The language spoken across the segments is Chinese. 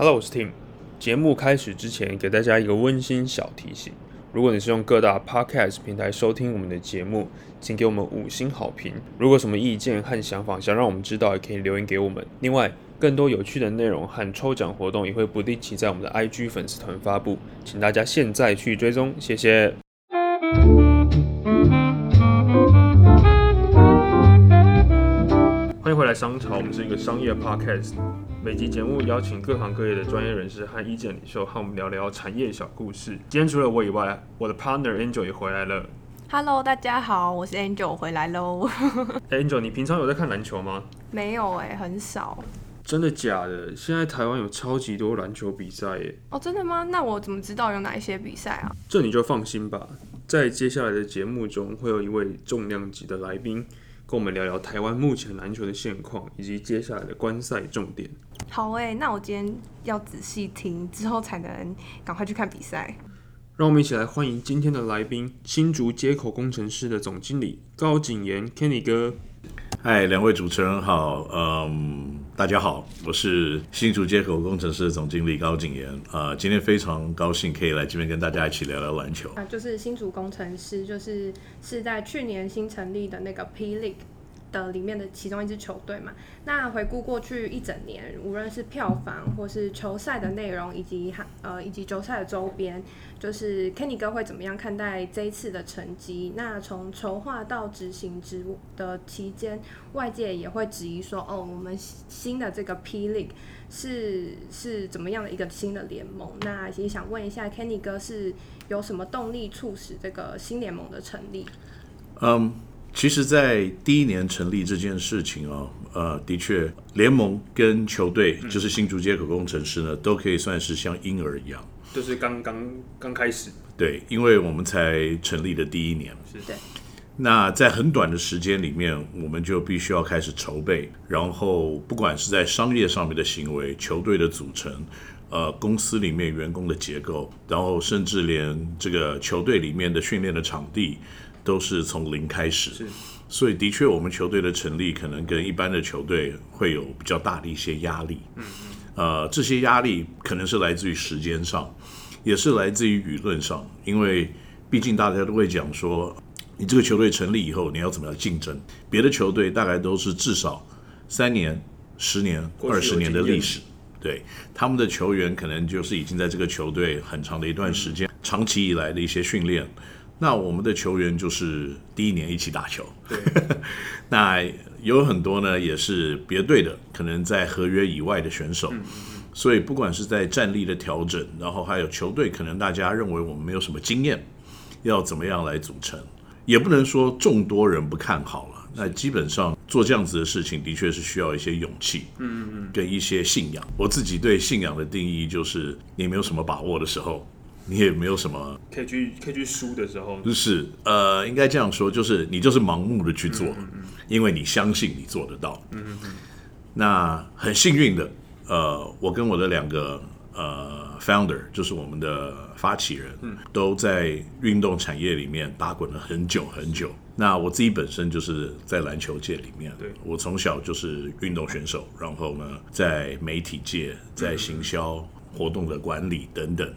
Hello，我是 Tim。节目开始之前，给大家一个温馨小提醒：如果你是用各大 Podcast 平台收听我们的节目，请给我们五星好评。如果什么意见和想法想让我们知道，也可以留言给我们。另外，更多有趣的内容和抽奖活动也会不定期在我们的 IG 粉丝团发布，请大家现在去追踪，谢谢。欢迎回来商潮，我们是一个商业 podcast，每集节目邀请各行各业的专业人士和意见领袖，和我们聊聊产业小故事。今天除了我以外，我的 partner Angel 也回来了。Hello，大家好，我是 Angel 回来喽。哎，Angel，你平常有在看篮球吗？没有哎、很少真的假的？现在台湾有超级多篮球比赛耶，哦，真的吗？那我怎么知道有哪一些比赛啊？这你就放心吧。在接下来的节目中，会有一位重量级的来宾，跟我们聊聊台湾目前篮球的现况，以及接下来的观赛重点。好哎、那我今天要仔细听，之后才能赶快去看比赛。让我们一起来欢迎今天的来宾——新竹接口工程师的总经理高景言 Kenny 哥。嗨，两位主持人好，嗯，大家好，我是新竹接口工程师总经理高景言，啊、今天非常高兴可以来这边跟大家一起聊聊篮球。啊，就是新竹工程师，就是是在去年新成立的那个 P League 的里面的其中一支球队嘛。那回顾过去一整年，无论是票房或是球赛的内容，以及呃以及球赛的周边，就是 Kenny 哥会怎么样看待这一次的成绩？那从筹划到执行之的期间，外界也会质疑说，哦，我们新的这个 P League 是是怎么样的一个新的联盟？那也想问一下 Kenny 哥是有什么动力促使这个新联盟的成立？嗯，其实，在第一年成立这件事情哦，呃，的确，联盟跟球队，就是新竹接口工程师呢，都可以算是像婴儿一样。就是刚刚刚开始，对，因为我们才成立的第一年，是。的，那在很短的时间里面，我们就必须要开始筹备，然后不管是在商业上面的行为、球队的组成、呃公司里面员工的结构，然后甚至连这个球队里面的训练的场地，都是从零开始。所以的确，我们球队的成立可能跟一般的球队会有比较大的一些压力。嗯呃，这些压力可能是来自于时间上，也是来自于舆论上，因为毕竟大家都会讲说，你这个球队成立以后，你要怎么样竞争？别的球队大概都是至少三年、十年、二十年的历史。对他们的球员，可能就是已经在这个球队很长的一段时间，长期以来的一些训练。那我们的球员就是第一年一起打球，对，那有很多呢，也是别队的，可能在合约以外的选手。所以不管是在战力的调整，然后还有球队，可能大家认为我们没有什么经验，要怎么样来组成，也不能说众多人不看好了。那基本上做这样子的事情，的确是需要一些勇气，嗯嗯，跟一些信仰。我自己对信仰的定义就是，你没有什么把握的时候，你也没有什么可以去可以去输的时候，就是呃，应该这样说，就是你就是盲目的去做，因为你相信你做得到。嗯嗯那很幸运的，呃，我跟我的两个呃 founder，就是我们的发起人，都在运动产业里面打滚了很久很久。那我自己本身就是在篮球界里面，对。我从小就是运动选手，然后呢，在媒体界、在行销、活动的管理等等，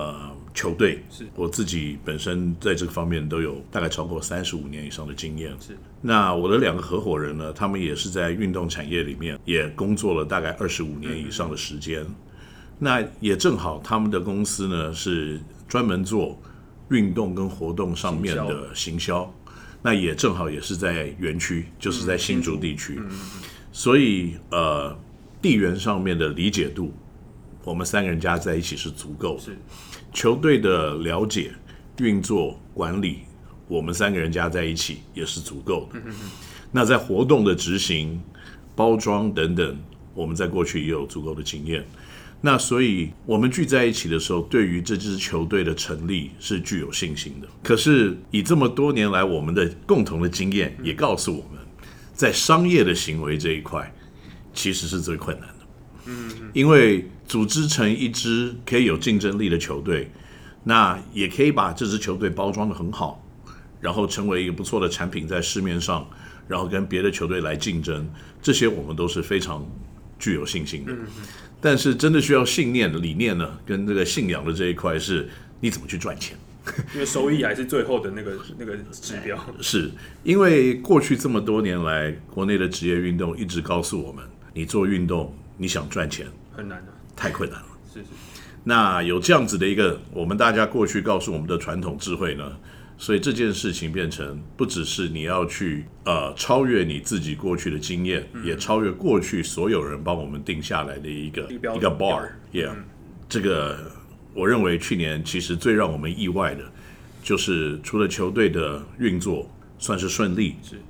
呃，球队是。我自己本身在这个方面都有大概超过三十五年以上的经验。是。那我的两个合伙人呢，他们也是在运动产业里面也工作了大概二十五年以上的时间。那也正好，他们的公司呢是专门做运动跟活动上面的行销，那也正好也是在园区，就是在新竹地区，所以呃，地缘上面的理解度，我们三个人加在一起是足够的。是球队的了解、运作、管理，我们三个人加在一起也是足够的。那在活动的执行、包装等等，我们在过去也有足够的经验。那所以，我们聚在一起的时候，对于这支球队的成立是具有信心的。可是，以这么多年来我们的共同的经验，也告诉我们，在商业的行为这一块，其实是最困难的。因为组织成一支可以有竞争力的球队，那也可以把这支球队包装的很好，然后成为一个不错的产品在市面上，然后跟别的球队来竞争，这些我们都是非常具有信心的。但是真的需要信念的理念呢，跟这个信仰的这一块是你怎么去赚钱。因为收益还是最后的那个那个指标。是因为过去这么多年来，国内的职业运动一直告诉我们，你做运动，你想赚钱很难的，太困难了。是是，那有这样子的一个，我们大家过去告诉我们的传统智慧呢，所以这件事情变成不只是你要去呃超越你自己过去的经验，也超越过去所有人帮我们定下来的一个一个标一个标。bar，yeah，、这个我认为去年其实最让我们意外的，就是除了球队的运作算是顺利，是。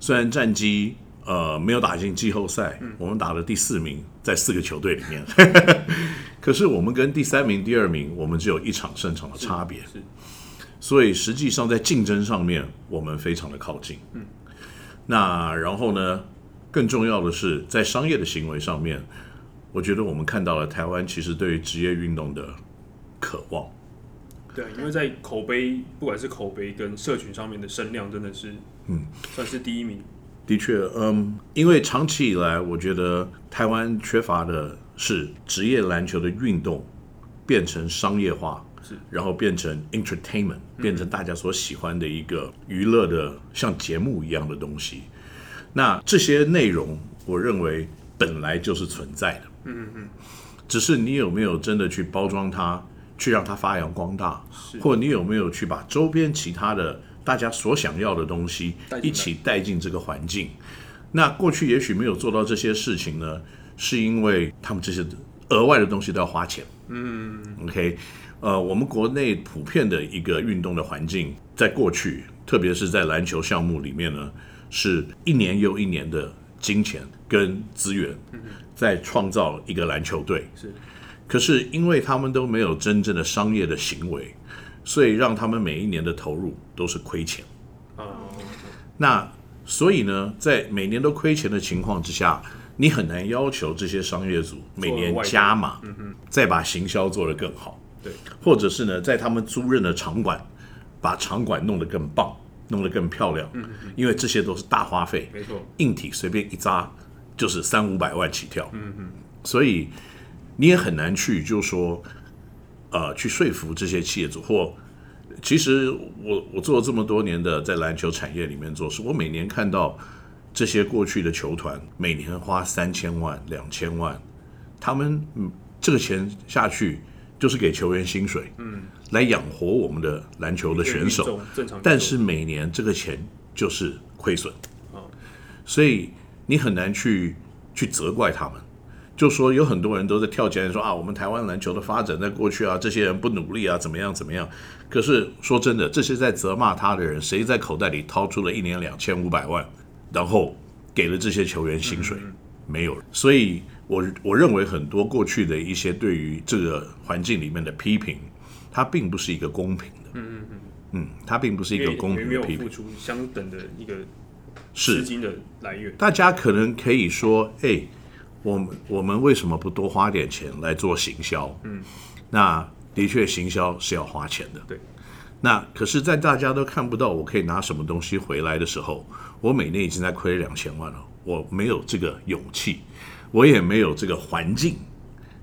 虽然战绩呃没有打进季后赛，我们打了第四名，在四个球队里面，可是我们跟第三名、第二名，我们只有一场胜场的差别，是所以实际上在竞争上面，我们非常的靠近。嗯，那然后呢，更重要的是在商业的行为上面，我觉得我们看到了台湾其实对于职业运动的渴望。对，因为在口碑，不管是口碑跟社群上面的声量，真的是嗯，算是第一名。的确，嗯，因为长期以来，我觉得台湾缺乏的是职业篮球的运动变成商业化，是。然后变成 entertainment，变成大家所喜欢的一个娱乐的像节目一样的东西。那这些内容，我认为本来就是存在的，嗯嗯嗯，只是你有没有真的去包装它，去让它发扬光大，或你有没有去把周边其他的大家所想要的东西一起带进这个环境。那过去也许没有做到这些事情呢，是因为他们这些额外的东西都要花钱。嗯，OK，呃，我们国内普遍的一个运动的环境，在过去，特别是在篮球项目里面呢，是一年又一年的金钱跟资源，在创造一个篮球队。是可是因为他们都没有真正的商业的行为，所以让他们每一年的投入都是亏钱。啊，那所以呢，在每年都亏钱的情况之下，你很难要求这些商业组每年加码，再把行销做得更好，对，或者是呢，在他们租任的场馆，把场馆弄得更棒，弄得更漂亮，因为这些都是大花费，没错，硬体随便一扎就是三五百万起跳，嗯嗯，所以你也很难去就说，呃，去说服这些企业主或。其实我我做了这么多年的在篮球产业里面做事，我每年看到这些过去的球团每年花三千万、两千万，他们嗯这个钱下去就是给球员薪水，嗯，来养活我们的篮球的选手，但是每年这个钱就是亏损哦，所以你很难去去责怪他们。就说有很多人都在跳起来说啊，我们台湾篮球的发展在过去啊，这些人不努力啊，怎么样怎么样？可是说真的，这些在责骂他的人，谁在口袋里掏出了一年两千五百万，然后给了这些球员薪水？没有。所以我我认为很多过去的一些对于这个环境里面的批评，它并不是一个公平的。嗯嗯嗯。嗯，它并不是一个公平的批评付。出相等的一个是资金的来源，大家可能可以说，哎，我们我们为什么不多花点钱来做行销？嗯，那的确行销是要花钱的。对，那可是，在大家都看不到我可以拿什么东西回来的时候，我每年已经在亏两千万了，我没有这个勇气，我也没有这个环境，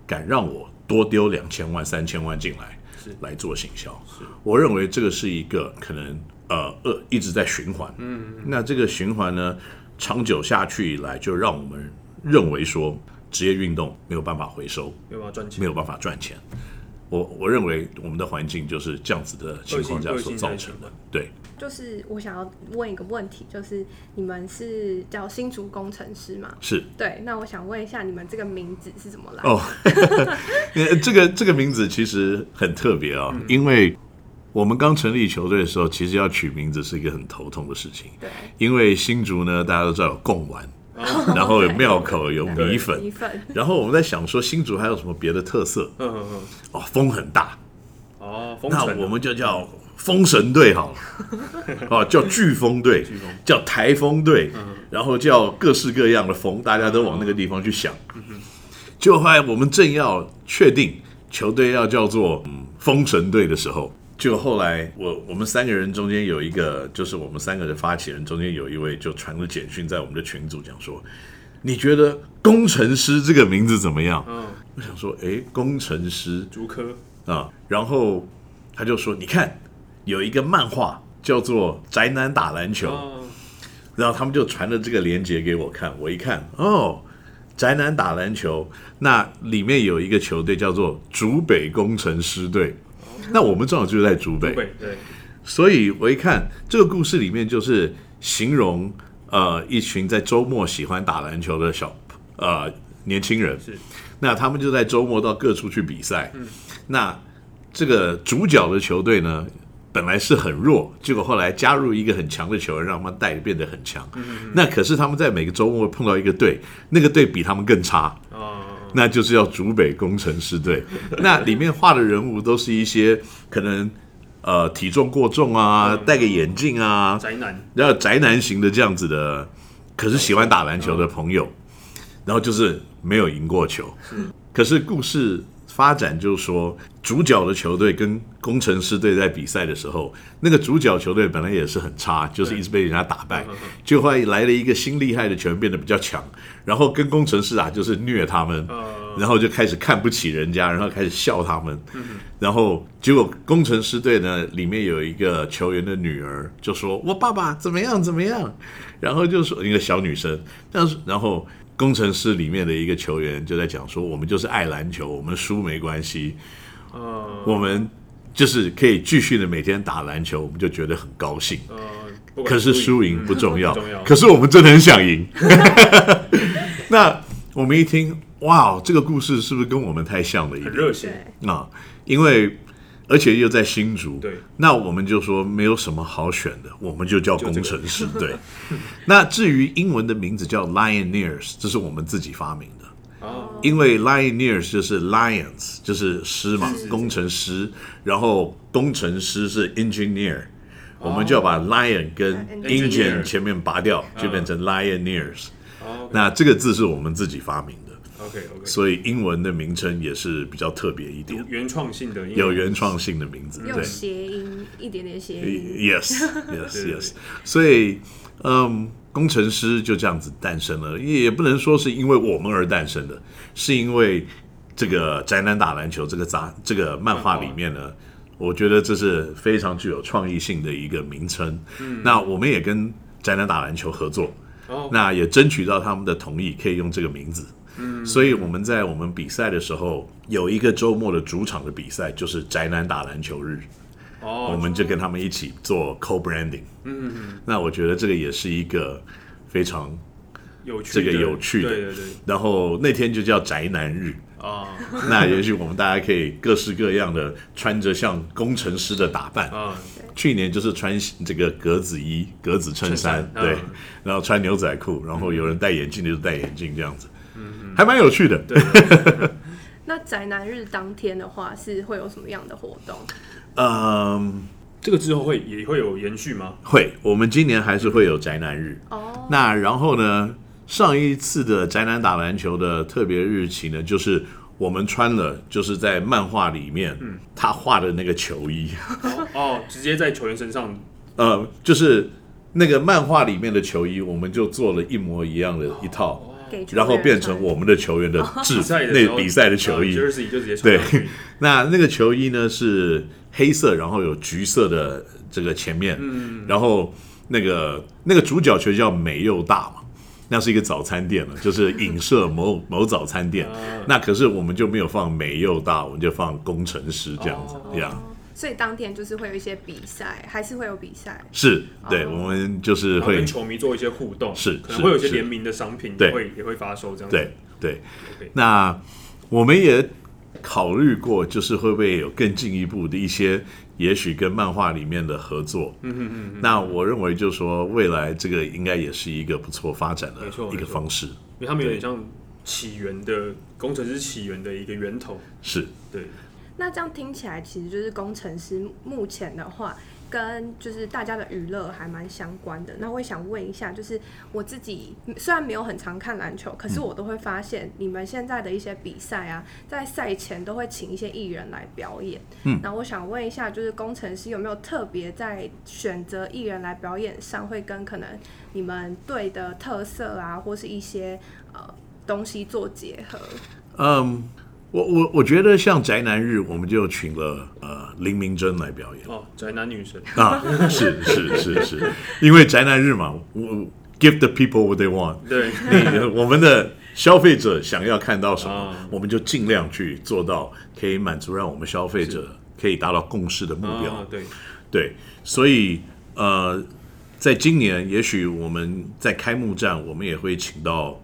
敢让我多丢两千万、三千万进来来做行销。我认为这个是一个可能呃恶一直在循环。嗯，那这个循环呢，长久下去以来，就让我们认为说职业运动没有办法回收，没有办法赚钱没。有办法赚钱。我我认为我们的环境就是这样子的情况下所造成的。对，就是我想要问一个问题，就是你们是叫新竹工程师吗？是对，那我想问一下，你们这个名字是怎么来的？哦，呃这个这个名字其实很特别啊、因为我们刚成立球队的时候，其实要取名字是一个很头痛的事情。对，因为新竹呢，大家都知道有贡丸，然后有庙口，有米粉米，粉，然后我们在想说新竹还有什么别的特色？嗯嗯嗯，哦，风很大，哦，风那我们就叫风神队好了，哦，叫飓风队，叫台风队，然后叫各式各样的风，大家都往那个地方去想。嗯就后来我们正要确定球队要叫做嗯风神队的时候，就后来我我们三个人中间有一个，就是我们三个的发起人中间有一位就传了简讯在我们的群组讲说，你觉得工程师这个名字怎么样？我想说，哎，工程师竹科。啊，然后他就说，你看有一个漫画叫做《宅男打篮球》，哦然后他们就传了这个链接给我看，我一看，哦，宅男打篮球，那里面有一个球队叫做竹北工程师队，那我们正好就是在竹北，对对，所以我一看这个故事里面就是形容呃一群在周末喜欢打篮球的小呃年轻人，是那他们就在周末到各处去比赛。那这个主角的球队呢，本来是很弱，结果后来加入一个很强的球员，让他们带变得很强。那可是他们在每个周末碰到一个队，那个队比他们更差。啊，那就是要竹北工程师队。那里面画的人物都是一些可能呃体重过重啊，戴个眼镜啊，宅男然后宅男型的这样子的，可是喜欢打篮球的朋友，然后就是没有赢过球。可是故事发展就是说，主角的球队跟工程师队在比赛的时候，那个主角球队本来也是很差，就是一直被人家打败，就后来来了一个新厉害的球员，变得比较强，然后跟工程师啊就是虐他们。然后就开始看不起人家，然后开始笑他们，然后结果工程师队呢里面有一个球员的女儿就说：“我爸爸怎么样怎么样。”然后就说一个小女生，但是然后工程师里面的一个球员就在讲说：“我们就是爱篮球，我们输没关系，呃我们就是可以继续的每天打篮球，我们就觉得很高兴。”呃，可是输赢嗯不重要，不重要可是我们真的很想赢。那我们一听，哇，这个故事是不是跟我们太像了一点很热血？因为而且又在新竹，对，那我们就说没有什么好选的，我们就叫工程师 对。那至于英文的名字叫 Lioneers，这是我们自己发明的。哦，因为 Lioneers 就是 lions，就是狮嘛，工程师，然后工程师是 engineer，我们就要把 lion 跟 engine 前面拔掉，就变成 Lioneers。哦那这个字是我们自己发明的，，OK OK，所以英文的名称也是比较特别一点，原创性的有原创性的名字。有对谐音，一点点谐音。，Yes Yes Yes，所以嗯，工程师就这样子诞生了，也不能说是因为我们而诞生的，是因为这个宅男打篮球这个杂这个漫画里面呢。我觉得这是非常具有创意性的一个名称。那我们也跟宅男打篮球合作，哦那也争取到他们的同意，可以用这个名字。所以我们在我们比赛的时候，有一个周末的主场的比赛，就是宅男打篮球日。哦。我哦，们就跟他们一起做 co-branding。嗯嗯那我觉得这个也是一个非常，有趣这个有趣的。对对对。然后那天就叫宅男日。啊那也许我们大家可以各式各样的穿着像工程师的打扮。啊，去年就是穿这个格子衣、格子衬衫，衬衫对。嗯，然后穿牛仔裤，然后有人戴眼镜的就戴眼镜这样子，还蛮有趣的。那宅男日当天的话，是会有什么样的活动？嗯，这个之后会也会有延续吗？会，我们今年还是会有宅男日。哦，那然后呢，上一次的宅男打篮球的特别日期呢，就是我们穿了就是在漫画里面他画的那个球衣，哦哦，直接在球员身上呃，就是那个漫画里面的球衣，我们就做了一模一样的一套，然后变成我们的球员的制比赛的时候那比赛的球衣。对，那那个球衣呢是黑色，然后有橘色的这个前面，嗯。然后那个那个主角球叫美又大嘛，那是一个早餐店了，就是影射某某早餐店。啊。那可是我们就没有放美又大，我们就放工程师这样子，哦。这样。哦所以当天就是会有一些比赛，还是会有比赛。是对，哦我们就是会跟球迷做一些互动，是可能会有一些是联名的商品，对也会也会发售这样子。对对那我们也考虑过，就是会不会有更进一步的一些，也许跟漫画里面的合作。嗯嗯嗯。那我认为，就是说未来这个应该也是一个不错发展的一个方式。因为他们有点像起源的工程师起源的一个源头，是，对，那这样听起来，其实就是工程师目前的话，跟就是大家的娱乐还蛮相关的。那我也想问一下，就是我自己虽然没有很常看篮球，可是我都会发现你们现在的一些比赛啊，在赛前都会请一些艺人来表演。嗯，那我想问一下，就是工程师有没有特别在选择艺人来表演上，会跟可能你们队的特色啊，或是一些呃东西做结合？嗯，我我我觉得像宅男日，我们就请了呃林明珍来表演哦，宅男女神，啊，是是是是，因为宅男日嘛，我 give the people what they want，对，你我们的消费者想要看到什么啊，我们就尽量去做到，可以满足让我们消费者可以达到共识的目标。啊，对，对，所以呃，在今年，也许我们在开幕战，我们也会请到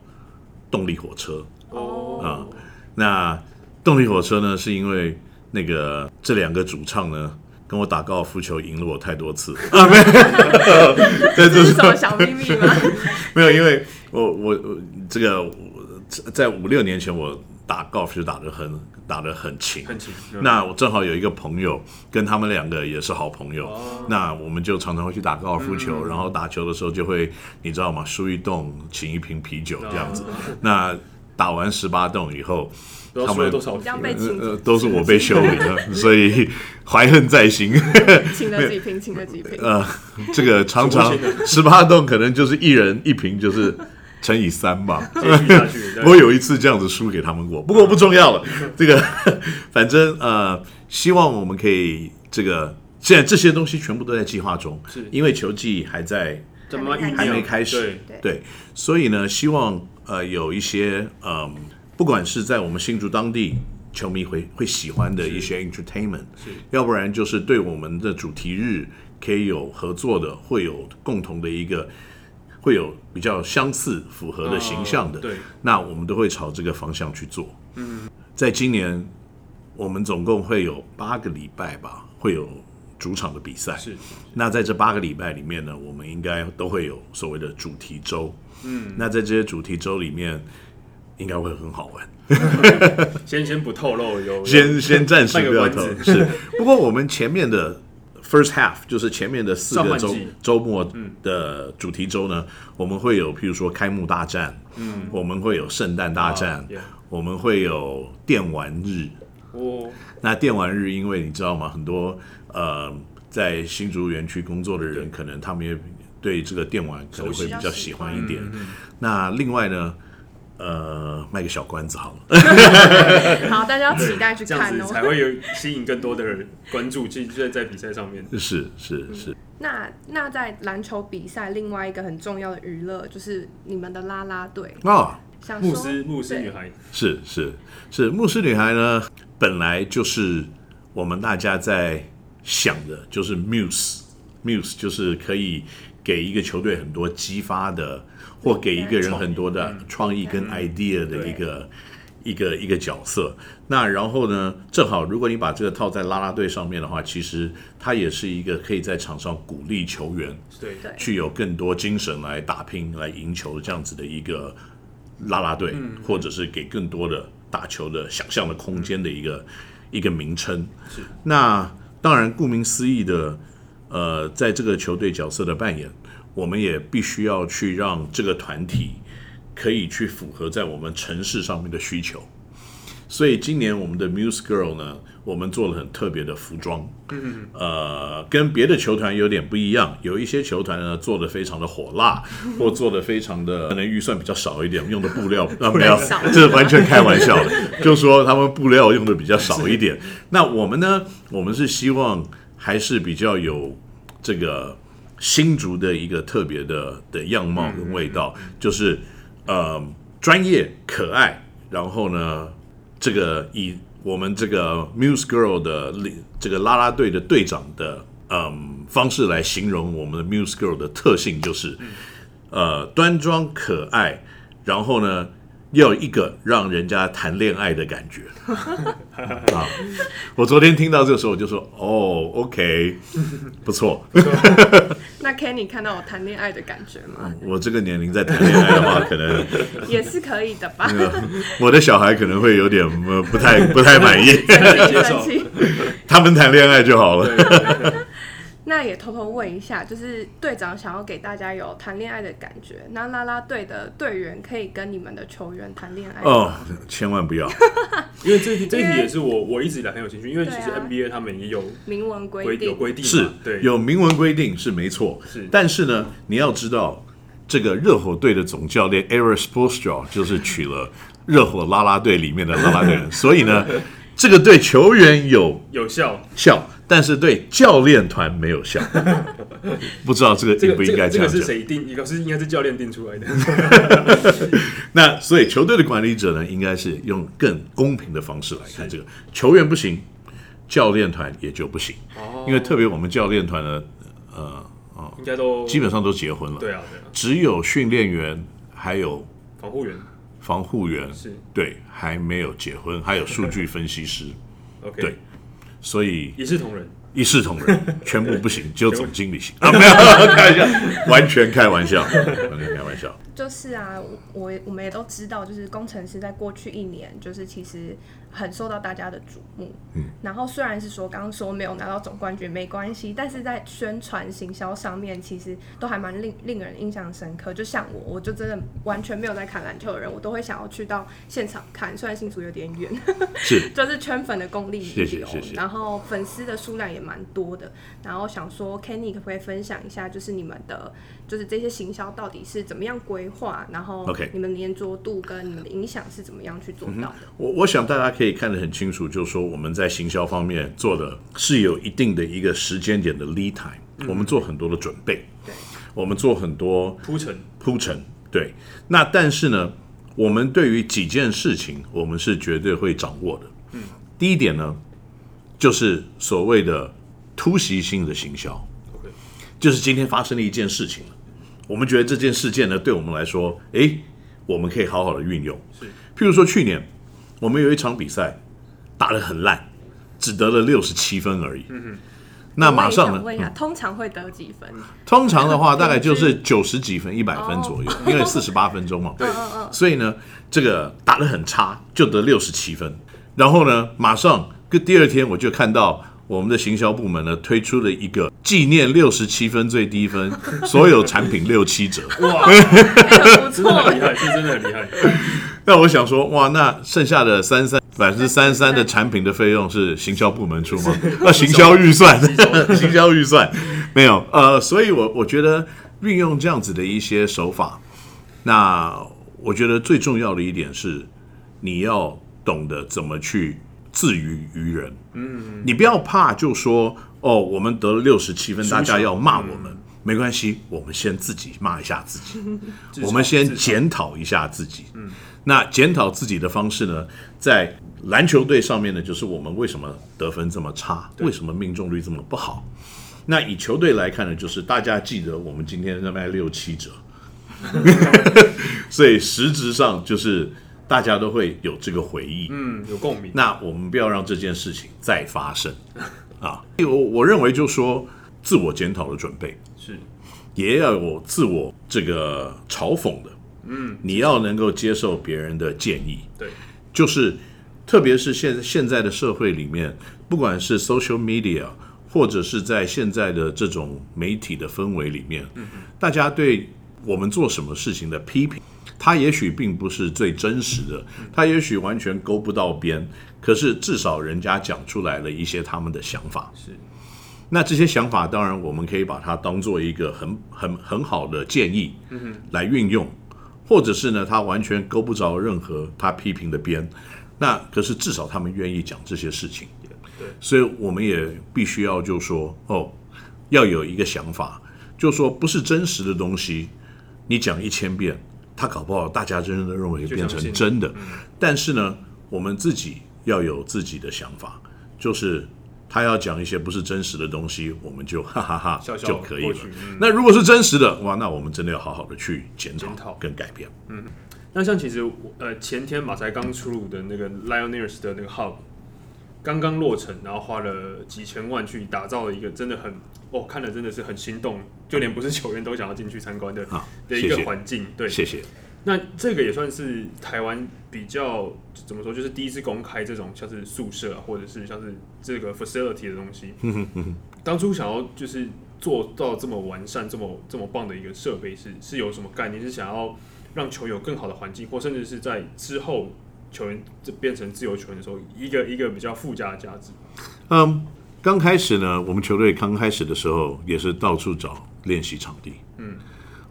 动力火车。哦，啊那动力火车呢，是因为那个这两个主唱呢，跟我打高尔夫球赢了我太多次 啊，没有，这是什么小秘密吗？没有，因为我我我这个我在五六年前我打高尔夫球打得很打得很勤，很勤。那我正好有一个朋友，跟他们两个也是好朋友，哦那我们就常常会去打高尔夫球，然后打球的时候就会，你知道吗？输一洞请一瓶啤酒这样子。那打完十八洞以后，他们都是我被修理的，所以怀恨在心。请了几瓶，请了几瓶。呃，这个常常十八洞可能就是一人一瓶，就是乘以三吧。我有一次这样子输给他们过，不过不重要了。这个 反正呃，希望我们可以这个现在这些东西全部都在计划中，是因为球季还在怎么还没开始，对对，所以呢，希望呃有一些嗯，不管是在我们新竹当地。球迷会会喜欢的一些 entertainment，要不然就是对我们的主题日可以有合作的，会有共同的一个，会有比较相似、符合的形象的，哦对，那我们都会朝这个方向去做。嗯，在今年我们总共会有八个礼拜吧，会有主场的比赛。是那在这八个礼拜里面呢，我们应该都会有所谓的主题周。嗯，那在这些主题周里面，应该会很好玩。先先不透露，有先先暂时不要透露是。不过我们前面的 first half 就是前面的四个周周末的主题周呢，我们会有譬如说开幕大战，嗯，我们会有圣诞大战，我们会有电玩日。哦，那电玩日，因为你知道吗？很多呃在新竹园区工作的人，可能他们也对这个电玩可能会比较喜欢一点。那另外呢，呃，卖个小关子好了。好，大家要期待去看哦。子才会有吸引更多的人关注，其实就在在比赛上面。是是是，那那在篮球比赛，另外一个很重要的娱乐就是你们的啦啦队。啊，像牧师牧师女孩，是是是，牧师女孩呢，本来就是我们大家在想的，就是 muse muse，就是可以给一个球队很多激发的，或给一个人很多的创意跟 idea 的一个。一个一个角色，那然后呢？正好，如果你把这个套在啦啦队上面的话，其实它也是一个可以在场上鼓励球员对对去有更多精神来打拼、来赢球的这样子的一个啦啦队，或者是给更多的打球的想象的空间的一个、一个名称。是那当然，顾名思义的，呃，在这个球队角色的扮演，我们也必须要去让这个团体可以去符合在我们城市上面的需求。所以今年我们的 Muse Girl 呢，我们做了很特别的服装，呃，跟别的球团有点不一样。有一些球团呢做的非常的火辣，或做的非常的可能预算比较少一点，用的布料啊 没有，这是完全 开玩笑的，就说他们布料用的比较少一点。那我们呢，我们是希望还是比较有这个新竹的一个特别的的样貌跟味道，就是呃专业可爱，然后呢，这个以我们这个 Muse Girl 的这个啦啦队的队长的嗯方式来形容我们的 Muse Girl 的特性，就是呃端庄可爱，然后呢。要有一个让人家谈恋爱的感觉 啊！我昨天听到这个时候，我就说：“哦，OK，不错。那 Kenny 看到我谈恋爱的感觉吗？我这个年龄在谈恋爱的话，可能 也是可以的吧？呃我的小孩可能会有点呃不太不太满意。他们谈恋爱就好了。那也偷偷问一下，就是队长想要给大家有谈恋爱的感觉，那啦啦队的队员可以跟你们的球员谈恋爱吗？哦，千万不要！因为这题这一题也是我我一直以来很有兴趣，因为其实 NBA 他们也有明文规定有。规定，是对，有明文规定是没错，是但是呢，你要知道，这个热火队的总教练 Eris p o s t r a 就是娶了热火啦啦队里面的啦啦队人，所以呢，这个对球员有有效。效，但是对教练团没有效。不知道这个这个应不应这个这个是该这样讲？谁定？一个是应该是教练定出来的。那所以球队的管理者呢，应该是用更公平的方式来看这个。球员不行，教练团也就不行，哦因为特别我们教练团呢，呃，应该都基本上都结婚了，对啊对啊，只有训练员还有防护员防护员是对还没有结婚，还有数据分析师，OK，对所以一视同仁。一视同仁，全部不行，只有总经理行 啊！没有 开玩笑，完全开玩笑，完全开玩笑。就是啊，我我我们也都知道，就是工程师在过去一年，就是其实很受到大家的瞩目。嗯，然后虽然是说刚刚说没有拿到总冠军没关系，但是在宣传行销上面，其实都还蛮令令人印象深刻。就像我，我就真的完全没有在看篮球的人，我都会想要去到现场看，虽然新竹有点远，是 就是圈粉的功力谢谢流然后粉丝的数量也蛮多的。然后想说，Kenny 可不可以分享一下，就是你们的，就是这些行销到底是怎么样规划，然后你们粘着度跟你们的影响是怎么样去做到的？我我想大家可以看得很清楚，就是说我们在行销方面做的是有一定的一个时间点的 lead time，、我们做很多的准备，对，我们做很多铺陈，铺陈，对。那但是呢，我们对于几件事情，我们是绝对会掌握的。嗯，第一点呢，就是所谓的突袭性的行销。OK 就是今天发生了一件事情了，我们觉得这件事件呢，对我们来说，诶，我们可以好好的运用。是譬如说去年我们有一场比赛打得很烂，只得了六十七分而已。嗯那马上呢？问一下，通常会得几分？通常的话，大概就是 九十几分、一百分左右，因为四十八分钟嘛。对，所以呢，这个打得很差，就得六十七分。然后呢，马上跟第二天我就看到我们的行销部门呢推出了一个纪念六十七分最低分，所有产品六七折。哇，哎不真的错很厉害，是真的很厉害。那我想说，哇，那剩下的三三百分之三三的产品的费用是行销部门出吗？那行销预算，行销预算没有。呃，所以我我觉得运用这样子的一些手法，那我觉得最重要的一点是，你要懂得怎么去自娱于人。嗯，你不要怕，就说哦，我们得了六十七分，大家要骂我们。没关系，我们先自己骂一下自己，我们先检讨一下自己。嗯，那检讨自己的方式呢，在篮球队上面呢，就是我们为什么得分这么差，为什么命中率这么不好。那以球队来看呢，就是大家记得我们今天在卖六七折，所以实质上就是大家都会有这个回忆。嗯，有共鸣。那我们不要让这件事情再发生啊！我我认为就说自我检讨的准备，是也要有自我这个嘲讽的。嗯，你要能够接受别人的建议，对，就是特别是现现在的社会里面，不管是 social media，或者是在现在的这种媒体的氛围里面，大家对我们做什么事情的批评，它也许并不是最真实的，它也许完全勾不到边，可是至少人家讲出来了一些他们的想法。是。那这些想法，当然我们可以把它当做一个很很很好的建议，来运用，或者是呢，他完全勾不着任何他批评的边。那可是至少他们愿意讲这些事情，对，所以我们也必须要就说哦，要有一个想法，就说不是真实的东西，你讲一千遍，他搞不好大家真的认为变成真的。但是呢，我们自己要有自己的想法，就是他要讲一些不是真实的东西，我们就 哈哈哈笑笑就可以了。嗯那如果是真实的，哇，那我们真的要好好的去检讨跟改变。嗯那像其实呃前天马才刚出炉的那个 Lioneers 的那个 Hub，刚刚落成，然后花了几千万去打造了一个真的很哦看了真的是很心动，就连不是球员都想要进去参观的好，的一个环境。对，谢谢。那这个也算是台湾比较怎么说，就是第一次公开这种像是宿舍啊，或者是像是这个 facility 的东西。当初想要就是做到这么完善、这么这么棒的一个设备是，是有什么概念？是想要让球有更好的环境，或甚至是在之后球员这变成自由球员的时候，一个一个比较附加的价值。嗯，刚开始呢，我们球队刚开始的时候也是到处找练习场地。嗯，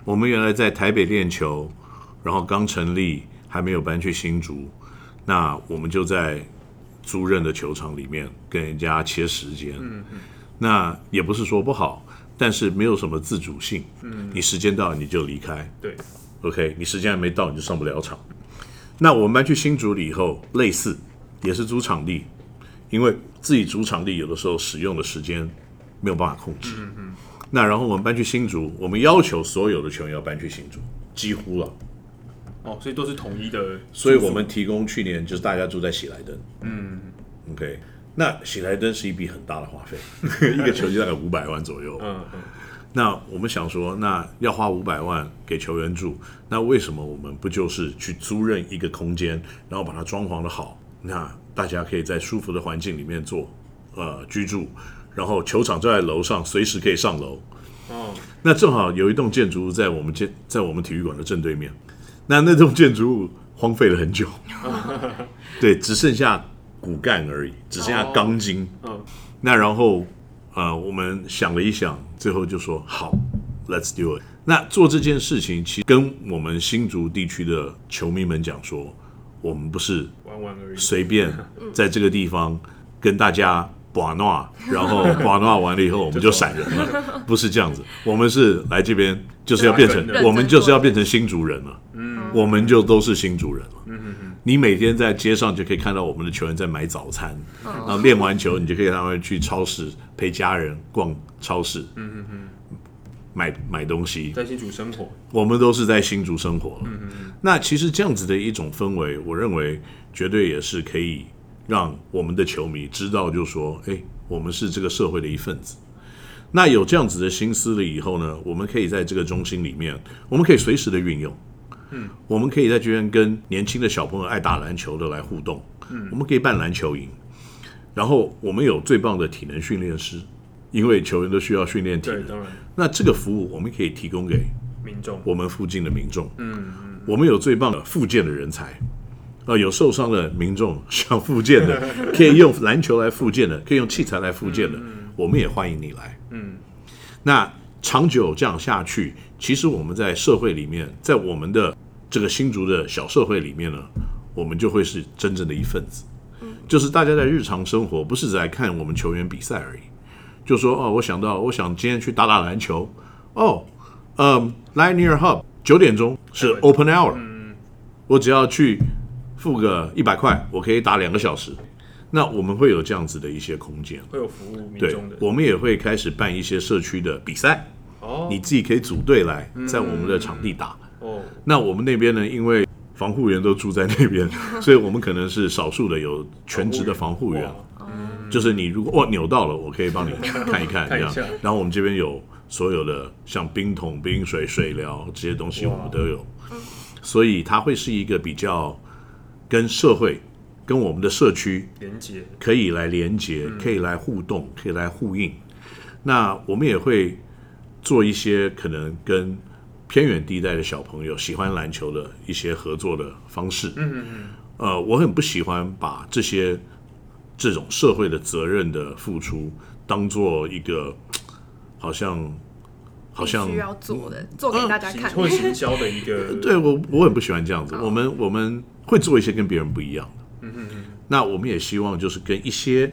我们原来在台北练球，然后刚成立，还还没有搬去新竹，那我们就在租任的球场里面跟人家切时间。嗯嗯，那也不是说不好，但是没有什么自主性。嗯，你时间到了你就离开。对，OK，你时间还没到，你就上不了场。那我们搬去新竹了以后，类似也是租场地，因为自己租场地有的时候使用的时间没有办法控制。嗯嗯。那然后我们搬去新竹，我们要求所有的球员要搬去新竹，几乎了。哦，所以都是统一的，所以我们提供去年就是大家住在喜来登。嗯，OK。那喜来登是一笔很大的花费，一个球季大概五百万左右。嗯嗯，那我们想说，那要花五百万给球员住，那为什么我们不就是去租任一个空间，然后把它装潢的好，那大家可以在舒服的环境里面做呃居住，然后球场就在楼上，随时可以上楼。哦，那正好有一栋建筑物在我们建在我们体育馆的正对面，那那栋建筑物荒废了很久，对，只剩下骨干而已，只剩下钢筋。嗯，那然后呃，我们想了一想，最后就说好，Let's do it。那做这件事情，其实跟我们新竹地区的球迷们讲说，我们不是玩玩而已。随便在这个地方跟大家把闹，然后 把闹完了以后我们就闪人了，不是这样子。我们是来这边就是要变成，我们就是要变成新竹人了。嗯，我们就都是新主人了。嗯嗯你每天在街上就可以看到我们的球员在买早餐，然后练完球，你就可以让他们去超市陪家人逛超市。嗯嗯嗯，买买东西。在新竹生活，我们都是在新竹生活。嗯嗯那其实这样子的一种氛围，我认为绝对也是可以让我们的球迷知道，就说，哎，我们是这个社会的一份子。那有这样子的心思了以后呢，我们可以在这个中心里面，我们可以随时的运用。嗯，我们可以在这边跟年轻的小朋友爱打篮球的来互动。嗯，我们可以办篮球营，然后我们有最棒的体能训练师，因为球员都需要训练体，能。那这个服务我们可以提供给民众。我们附近的民众。嗯，我们有最棒的复健的人才，呃，有受伤的民众想复健的，可以用篮球来复健的，可以用器材来复健的，我们也欢迎你来。嗯，那长久这样下去，其实我们在社会里面，在我们的这个新竹的小社会里面呢，我们就会是真正的一份子。就是大家在日常生活，不是只来看我们球员比赛而已。就说哦，我想到，我想今天去打打篮球。哦，嗯，Linear Hub 九点钟是 Open Hour，我只要去付个一百块，我可以打两个小时。那我们会有这样子的一些空间，会有服务民对众的，我们也会开始办一些社区的比赛，哦，你自己可以组队来在我们的场地打。哦，那我们那边呢，因为防护员都住在那边，所以我们可能是少数的有全职的防护员。哇就是你如果哦扭到了，我可以帮你 看一看，这样。然后我们这边有所有的像冰桶、冰水、水疗这些东西，我们都有。所以它会是一个比较跟社会、跟我们的社区连接，可以来连接，可以来互动，可以来呼应。那我们也会做一些可能跟偏远地带的小朋友喜欢篮球的一些合作的方式。嗯嗯嗯。呃，我很不喜欢把这些这种社会的责任的付出当做一个好像好像需要做的，做给大家看。或行销的一个，对我我很不喜欢这样子。我们我们会做一些跟别人不一样的。嗯嗯嗯。那我们也希望就是跟一些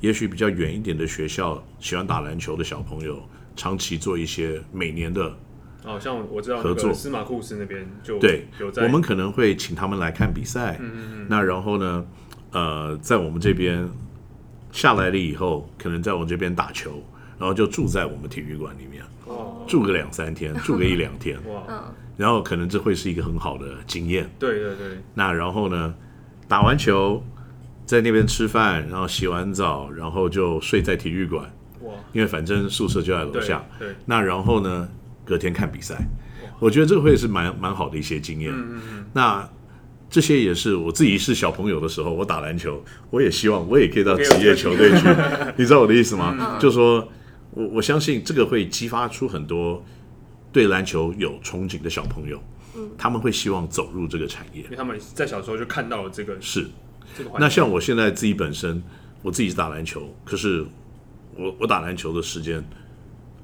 也许比较远一点的学校喜欢打篮球的小朋友，长期做一些每年的哦，像我知道合作。个司马库斯那边就对有在，我们可能会请他们来看比赛。嗯嗯那然后呢，呃，在我们这边下来了以后，可能在我们这边打球，然后就住在我们体育馆里面，哦，住个两三天，住个一两天，哇，嗯，然后可能这会是一个很好的经验。对对对，那然后呢，打完球在那边吃饭，然后洗完澡，然后就睡在体育馆，哇，因为反正宿舍就在楼下。对，那然后呢，隔天看比赛，我觉得这个会是蛮蛮好的一些经验。那这些也是我自己是小朋友的时候，我打篮球，我也希望我也可以到职业球队去，你知道我的意思吗？就说我我相信这个会激发出很多对篮球有憧憬的小朋友，他们会希望走入这个产业因。为他们在小时候就看到了这个是，这个，那像我现在自己本身，我自己是打篮球，可是我我打篮球的时间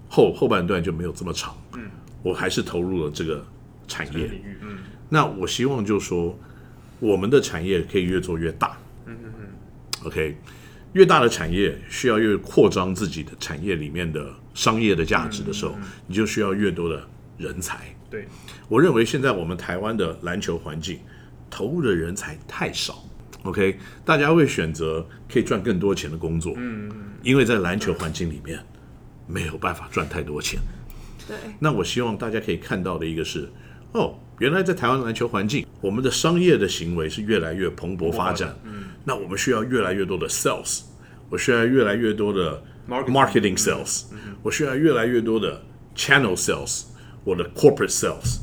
后后半段就没有这么长，嗯，我还是投入了这个产业。领域，嗯，那我希望就说，我们的产业可以越做越大。嗯嗯嗯。OK，越大的产业需要越扩张自己的产业里面的商业的价值的时候，你就需要越多的人才。对，我认为现在我们台湾的篮球环境投入的人才太少。OK，大家会选择可以赚更多钱的工作，嗯，因为在篮球环境里面没有办法赚太多钱。对，那我希望大家可以看到的一个是，哦，原来在台湾篮球环境，我们的商业的行为是越来越蓬勃发展。嗯，那我们需要越来越多的 sales，我需要越来越多的 marketing sales，我需要越来越多的 channel sales，我的 corporate sales，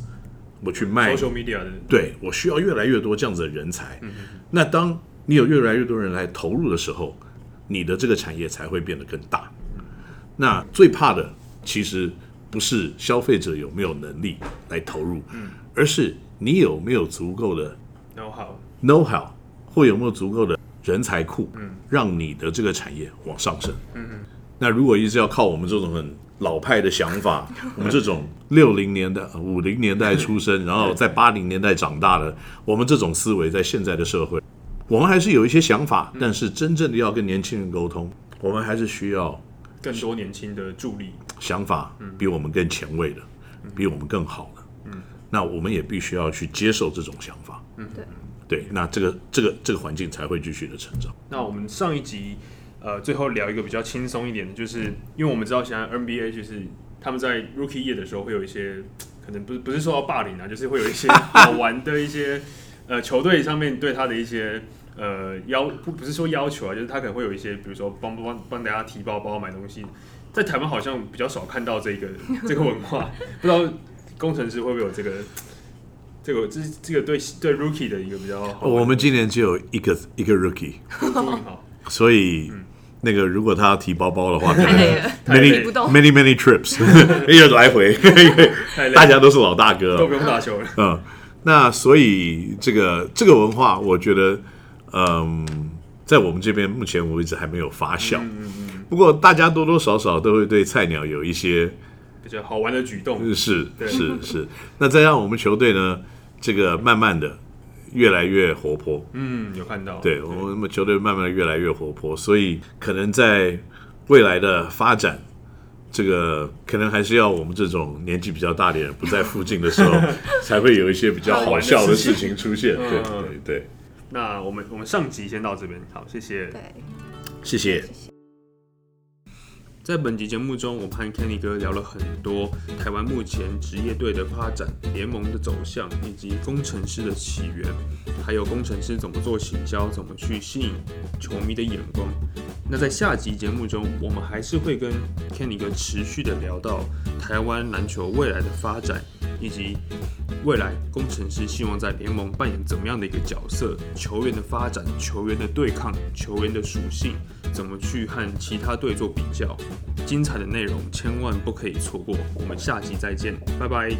我去卖 social media 的，对我需要越来越多这样子的人才。那当你有越来越多人来投入的时候，你的这个产业才会变得更大。那最怕的其实不是消费者有没有能力来投入，而是你有没有足够的 know how know how 或有没有足够的人才库，让你的这个产业往上升。那如果一直要靠我们这种很老派的想法，我们这种六零年代、五零年代出生，然后在八零年代长大的，我们这种思维在现在的社会，我们还是有一些想法，但是真正的要跟年轻人沟通，我们还是需要更多年轻的助力。想法比我们更前卫的，比我们更好的。嗯，那我们也必须要去接受这种想法。嗯对，对，那这个这个这个环境才会继续的成长。那我们上一集呃最后聊一个比较轻松一点的，就是因为我们知道现在 NBA 就是他们在 Rookie 夜的时候会有一些可能不是不是受到霸凌啊，就是会有一些 好玩的一些呃球队上面对他的一些呃要不不是说要求啊，就是他可能会有一些比如说帮帮帮大家提包包买东西，在台湾好像比较少看到这个 这个文化，不知道工程师会不会有这个。这个这这个对对 rookie 的一个比较好，我们今年只有一个一个 rookie，所以那个如果他要提包包的话，可能 many many many trips，一个来回，因为大家都是老大哥了。都不用打球了。嗯，那所以这个这个文化，我觉得，嗯，在我们这边目前为止还没有发酵。嗯嗯不过大家多多少少都会对菜鸟有一些比较好玩的举动，是对是是。那再让我们球队呢，这个慢慢的越来越活泼。嗯，有看到，对我们球队慢慢的越来越活泼，所以可能在未来的发展，这个可能还是要我们这种年纪比较大的人不在附近的时候，才会有一些比较好笑的事情出现。对嗯对对，那我们我们上集先到这边，好，谢谢。对，谢谢。在本集节目中，我们和 Kenny 哥聊了很多台湾目前职业队的发展、联盟的走向，以及工程师的起源，还有工程师怎么做行销，怎么去吸引球迷的眼光。那在下集节目中，我们还是会跟 Kenny 哥持续的聊到台湾篮球未来的发展，以及未来工程师希望在联盟扮演怎么样的一个角色，球员的发展、球员的对抗、球员的属性，怎么去和其他队做比较。精彩的内容千万不可以错过，我们下集再见，拜拜。